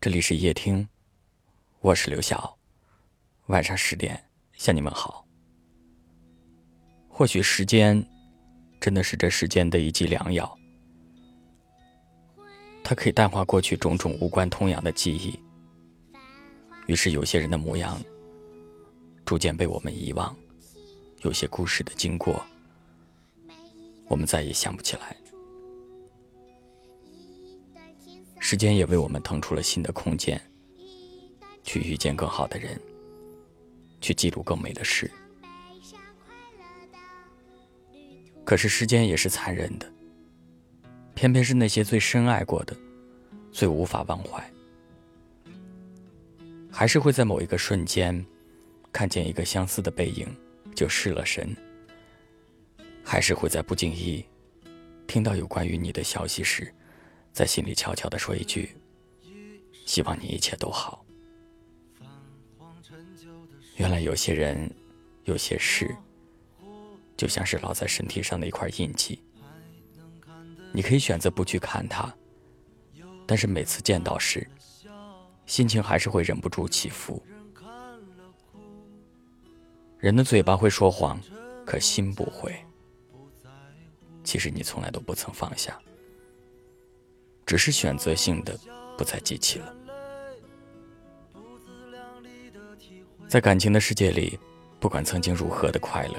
这里是夜听，我是刘晓。晚上十点向你们好。或许时间真的是这世间的一剂良药，它可以淡化过去种种无关痛痒的记忆。于是，有些人的模样逐渐被我们遗忘，有些故事的经过，我们再也想不起来。时间也为我们腾出了新的空间，去遇见更好的人，去记录更美的事。可是时间也是残忍的，偏偏是那些最深爱过的，最无法忘怀，还是会在某一个瞬间，看见一个相似的背影，就失了神；还是会在不经意听到有关于你的消息时。在心里悄悄地说一句：“希望你一切都好。”原来有些人，有些事，就像是烙在身体上的一块印记。你可以选择不去看它，但是每次见到时，心情还是会忍不住起伏。人的嘴巴会说谎，可心不会。其实你从来都不曾放下。只是选择性的不再记起了。在感情的世界里，不管曾经如何的快乐，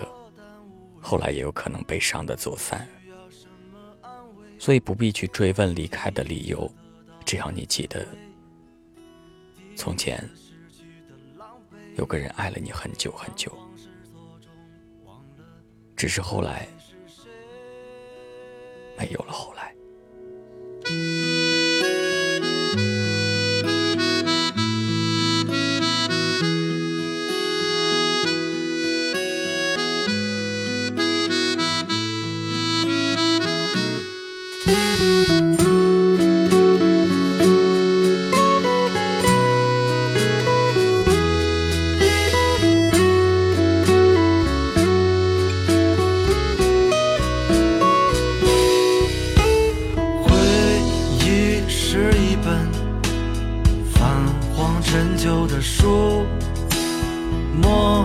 后来也有可能悲伤的走散。所以不必去追问离开的理由，只要你记得，从前有个人爱了你很久很久，只是后来没有了后来。陈旧的书，模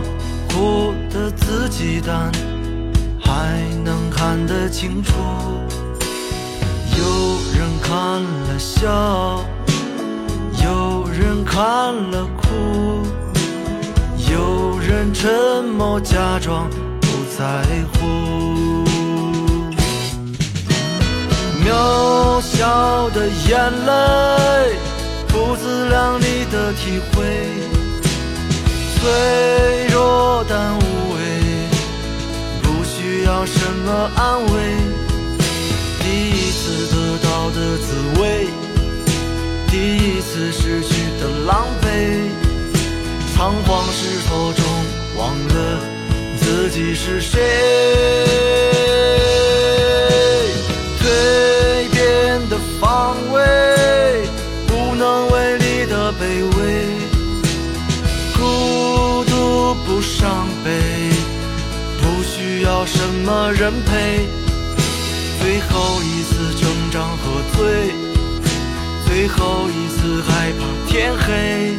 糊的字迹，但还能看得清楚。有人看了笑，有人看了哭，有人沉默假装不在乎。渺小的眼泪。不自量力体会，脆弱但无畏，不需要什么安慰。第一次得到的滋味，第一次失去的狼狈，仓皇失措中忘了自己是谁。不伤悲，不需要什么人陪？最后一次成长和醉，最后一次害怕天黑。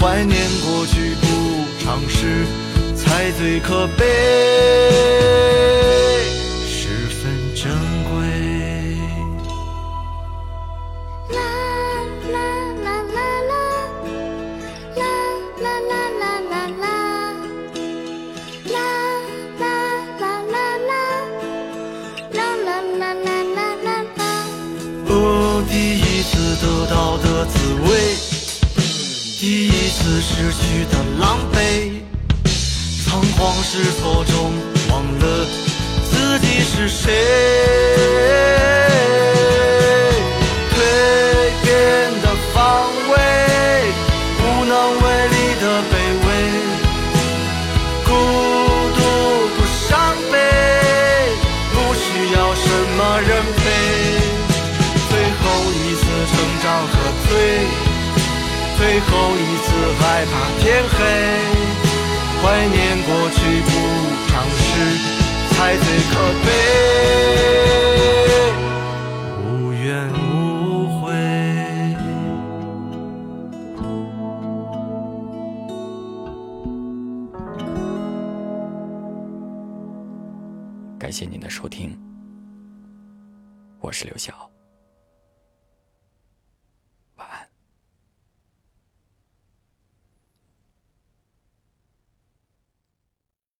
怀念过去不尝试，才最可悲。第一次得到的滋味，第一次失去的狼狈，仓皇失措中忘了自己是谁。最后一次害怕天黑怀念过去不尝试才最可悲。无怨无悔感谢您的收听我是刘晓。